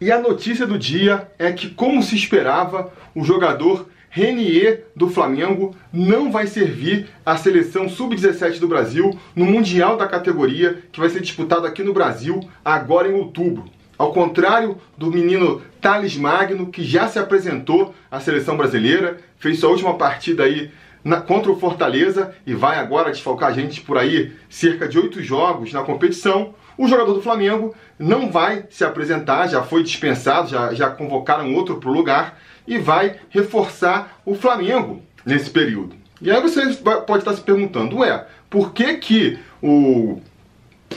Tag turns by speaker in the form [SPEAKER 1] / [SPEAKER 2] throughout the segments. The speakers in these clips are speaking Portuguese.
[SPEAKER 1] E a notícia do dia é que, como se esperava, o jogador Renier do Flamengo não vai servir a seleção sub-17 do Brasil no Mundial da categoria que vai ser disputado aqui no Brasil agora em outubro. Ao contrário do menino Thales Magno, que já se apresentou à seleção brasileira, fez sua última partida aí na, contra o Fortaleza e vai agora desfalcar a gente por aí cerca de oito jogos na competição. O jogador do Flamengo não vai se apresentar, já foi dispensado, já, já convocaram outro para o lugar e vai reforçar o Flamengo nesse período. E aí você pode estar se perguntando, ué, por que que o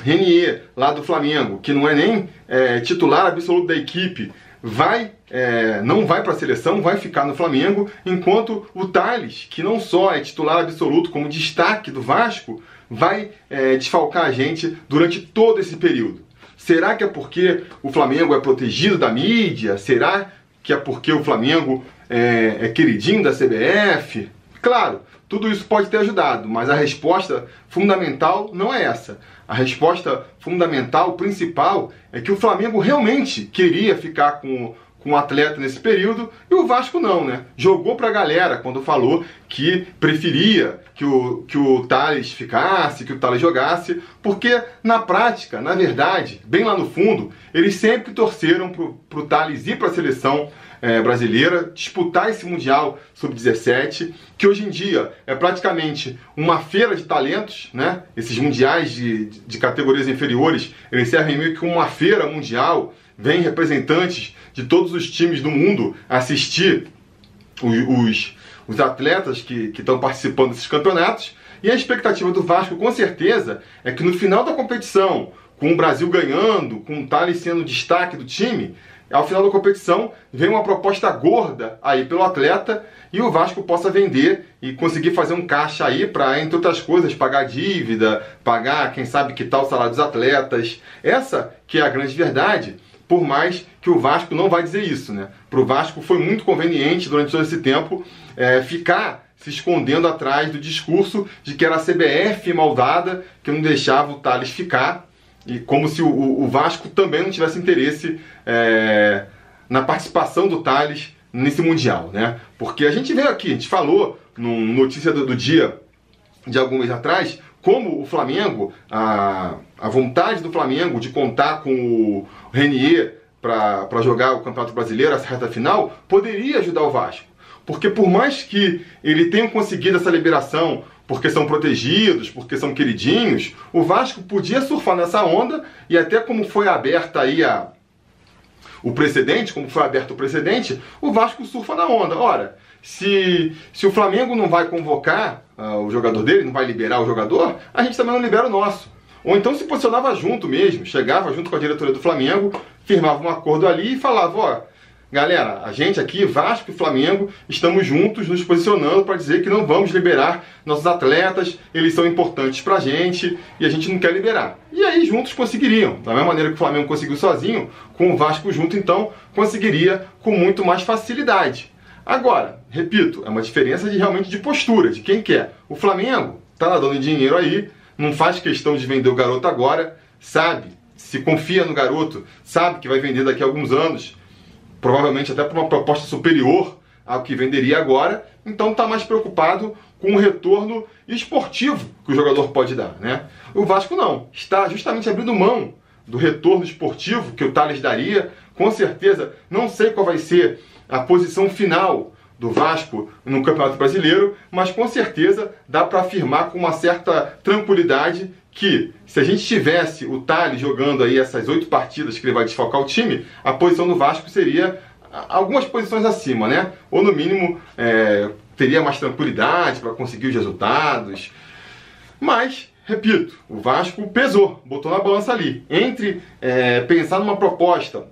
[SPEAKER 1] Renier, lá do Flamengo, que não é nem é, titular absoluto da equipe, vai é, não vai para a seleção, vai ficar no Flamengo, enquanto o Thales, que não só é titular absoluto como destaque do Vasco, vai é, desfalcar a gente durante todo esse período. Será que é porque o Flamengo é protegido da mídia? Será que é porque o Flamengo é, é queridinho da CBF? Claro, tudo isso pode ter ajudado, mas a resposta fundamental não é essa. A resposta fundamental, principal, é que o Flamengo realmente queria ficar com com o atleta nesse período e o Vasco não, né? Jogou pra galera quando falou que preferia que o, que o Thales ficasse, que o Thales jogasse, porque na prática, na verdade, bem lá no fundo, eles sempre torceram pro, pro Thales ir pra seleção é, brasileira, disputar esse Mundial Sub-17, que hoje em dia é praticamente uma feira de talentos, né? Esses mundiais de, de categorias inferiores, eles servem meio que uma feira mundial, vem representantes de todos os times do mundo assistir os, os, os atletas que estão participando desses campeonatos. E a expectativa do Vasco, com certeza, é que no final da competição, com o Brasil ganhando, com o Thales sendo destaque do time, ao final da competição vem uma proposta gorda aí pelo atleta e o Vasco possa vender e conseguir fazer um caixa aí para, entre outras coisas, pagar dívida, pagar, quem sabe, que tal salário dos atletas. Essa que é a grande verdade por mais que o Vasco não vai dizer isso, né? Para o Vasco foi muito conveniente durante todo esse tempo é, ficar se escondendo atrás do discurso de que era a CBF maldada que não deixava o Thales ficar e como se o, o Vasco também não tivesse interesse é, na participação do Thales nesse Mundial, né? Porque a gente veio aqui, a gente falou no notícia do, do dia de algum mês atrás, como o Flamengo, a, a vontade do Flamengo de contar com o Renier para jogar o Campeonato Brasileiro, essa reta final, poderia ajudar o Vasco. Porque por mais que ele tenha conseguido essa liberação porque são protegidos, porque são queridinhos, o Vasco podia surfar nessa onda e até como foi aberta aí a, o precedente, como foi aberto o precedente, o Vasco surfa na onda. Ora, se, se o Flamengo não vai convocar uh, o jogador dele, não vai liberar o jogador, a gente também não libera o nosso. Ou então se posicionava junto mesmo, chegava junto com a diretoria do Flamengo, firmava um acordo ali e falava, ó, galera, a gente aqui, Vasco e Flamengo, estamos juntos nos posicionando para dizer que não vamos liberar nossos atletas, eles são importantes pra gente e a gente não quer liberar. E aí juntos conseguiriam, da mesma maneira que o Flamengo conseguiu sozinho, com o Vasco junto então, conseguiria com muito mais facilidade. Agora, repito, é uma diferença de realmente de postura, de quem quer. O Flamengo tá dando dinheiro aí, não faz questão de vender o garoto agora, sabe, se confia no garoto, sabe que vai vender daqui a alguns anos, provavelmente até por uma proposta superior ao que venderia agora, então está mais preocupado com o retorno esportivo que o jogador pode dar, né? O Vasco não, está justamente abrindo mão do retorno esportivo que o Thales daria, com certeza, não sei qual vai ser a posição final do Vasco no Campeonato Brasileiro, mas com certeza dá para afirmar com uma certa tranquilidade que se a gente tivesse o Thales jogando aí essas oito partidas que ele vai desfocar o time, a posição do Vasco seria algumas posições acima, né? Ou no mínimo é, teria mais tranquilidade para conseguir os resultados. Mas, repito, o Vasco pesou, botou na balança ali. Entre é, pensar numa proposta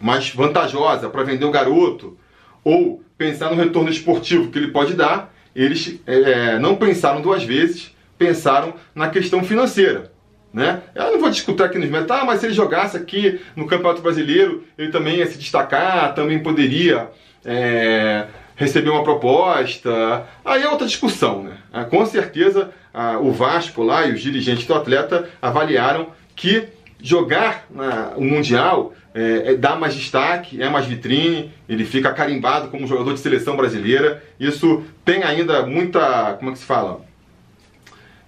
[SPEAKER 1] mais vantajosa para vender o garoto ou pensar no retorno esportivo que ele pode dar, eles é, não pensaram duas vezes, pensaram na questão financeira. Né? Eu não vou discutir aqui nos métodos, ah, mas se ele jogasse aqui no Campeonato Brasileiro, ele também ia se destacar, também poderia é, receber uma proposta. Aí é outra discussão. Né? Ah, com certeza o Vasco lá e os dirigentes do atleta avaliaram que jogar na, o Mundial é, é, dá mais destaque, é mais vitrine, ele fica carimbado como jogador de seleção brasileira. Isso tem ainda muita, como é que se fala?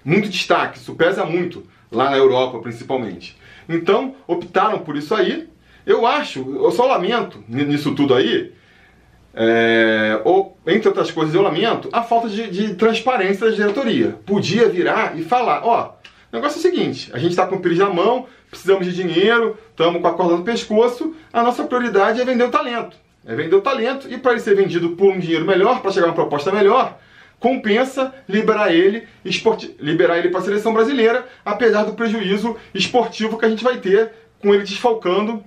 [SPEAKER 1] Muito destaque, isso pesa muito lá na Europa principalmente. Então optaram por isso aí. Eu acho, eu só lamento nisso tudo aí, é, ou, entre outras coisas, eu lamento a falta de, de transparência da diretoria. Podia virar e falar, ó, o negócio é o seguinte, a gente está com o pires na mão, precisamos de dinheiro, estamos com a corda no pescoço, a nossa prioridade é vender o talento. É vender o talento e para ele ser vendido por um dinheiro melhor, para chegar a uma proposta melhor, compensa liberar ele, esporti liberar ele para a seleção brasileira, apesar do prejuízo esportivo que a gente vai ter com ele desfalcando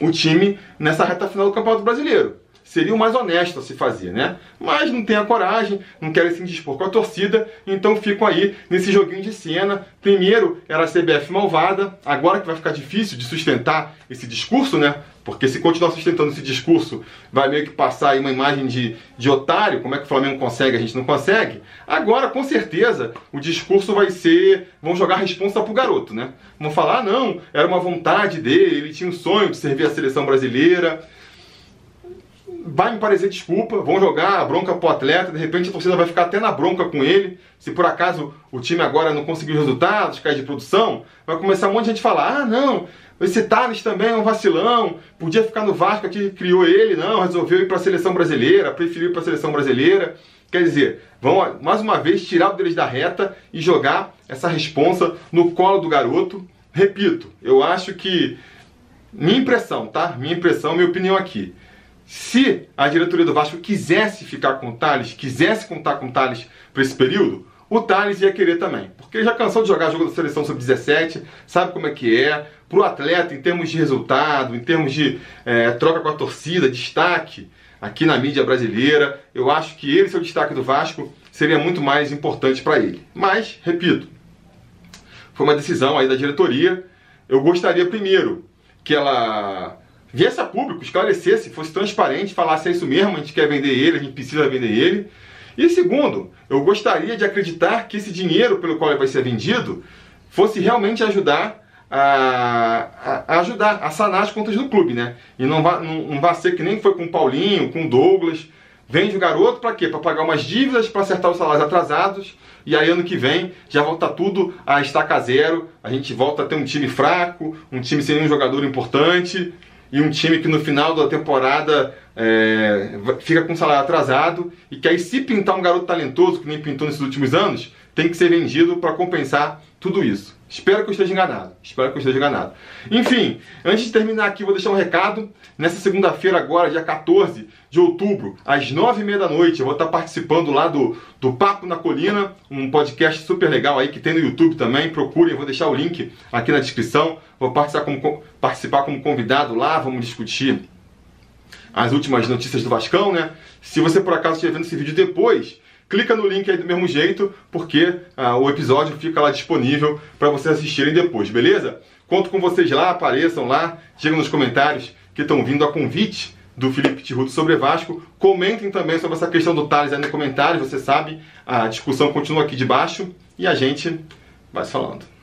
[SPEAKER 1] o time nessa reta final do Campeonato Brasileiro seria o mais honesto a se fazer, né? Mas não tem a coragem, não querem se indispor com a torcida, então ficam aí nesse joguinho de cena. Primeiro era a CBF malvada, agora que vai ficar difícil de sustentar esse discurso, né? Porque se continuar sustentando esse discurso, vai meio que passar aí uma imagem de, de otário, como é que o Flamengo consegue, a gente não consegue. Agora, com certeza, o discurso vai ser, vão jogar a responsa pro garoto, né? Vão falar, ah, não, era uma vontade dele, ele tinha um sonho de servir a seleção brasileira, vai me parecer desculpa, vão jogar a bronca pro atleta, de repente a torcida vai ficar até na bronca com ele. Se por acaso o time agora não conseguiu resultados, cai de produção, vai começar um monte de gente a falar: ah, não, esse Thales também é um vacilão, podia ficar no Vasco que criou ele, não, resolveu ir para a seleção brasileira, preferiu ir para a seleção brasileira. Quer dizer, vão mais uma vez tirar o deles da reta e jogar essa responsa no colo do garoto. Repito, eu acho que minha impressão, tá? Minha impressão, minha opinião aqui se a diretoria do Vasco quisesse ficar com o Thales, quisesse contar com o Thales para esse período, o Thales ia querer também. Porque ele já cansou de jogar jogo da seleção sub-17, sabe como é que é. Para o atleta, em termos de resultado, em termos de é, troca com a torcida, destaque aqui na mídia brasileira, eu acho que ele, seu destaque do Vasco, seria muito mais importante para ele. Mas, repito, foi uma decisão aí da diretoria. Eu gostaria primeiro que ela viesse a público, esclarecesse, fosse transparente, falasse é isso mesmo, a gente quer vender ele, a gente precisa vender ele. E segundo, eu gostaria de acreditar que esse dinheiro pelo qual ele vai ser vendido fosse realmente ajudar a, a, ajudar a sanar as contas do clube, né? E não vai, não, não vai ser que nem foi com o Paulinho, com o Douglas. Vende o garoto para quê? Para pagar umas dívidas, para acertar os salários atrasados. E aí ano que vem já volta tudo a estaca zero. A gente volta a ter um time fraco, um time sem nenhum jogador importante e um time que no final da temporada é, fica com salário atrasado e que aí se pintar um garoto talentoso que nem pintou nesses últimos anos, tem que ser vendido para compensar tudo isso. Espero que eu esteja enganado. Espero que eu esteja enganado. Enfim, antes de terminar aqui, vou deixar um recado. Nessa segunda-feira, agora, dia 14 de outubro, às nove e meia da noite, eu vou estar participando lá do, do Papo na Colina, um podcast super legal aí que tem no YouTube também. Procurem, vou deixar o link aqui na descrição. Vou participar como, participar como convidado lá, vamos discutir as últimas notícias do Vascão, né? Se você por acaso estiver vendo esse vídeo depois, clica no link aí do mesmo jeito, porque ah, o episódio fica lá disponível para vocês assistirem depois, beleza? Conto com vocês lá, apareçam lá, digam nos comentários que estão vindo a convite do Felipe Tiruto sobre Vasco. Comentem também sobre essa questão do Thales aí no comentário, você sabe, a discussão continua aqui de baixo e a gente vai falando.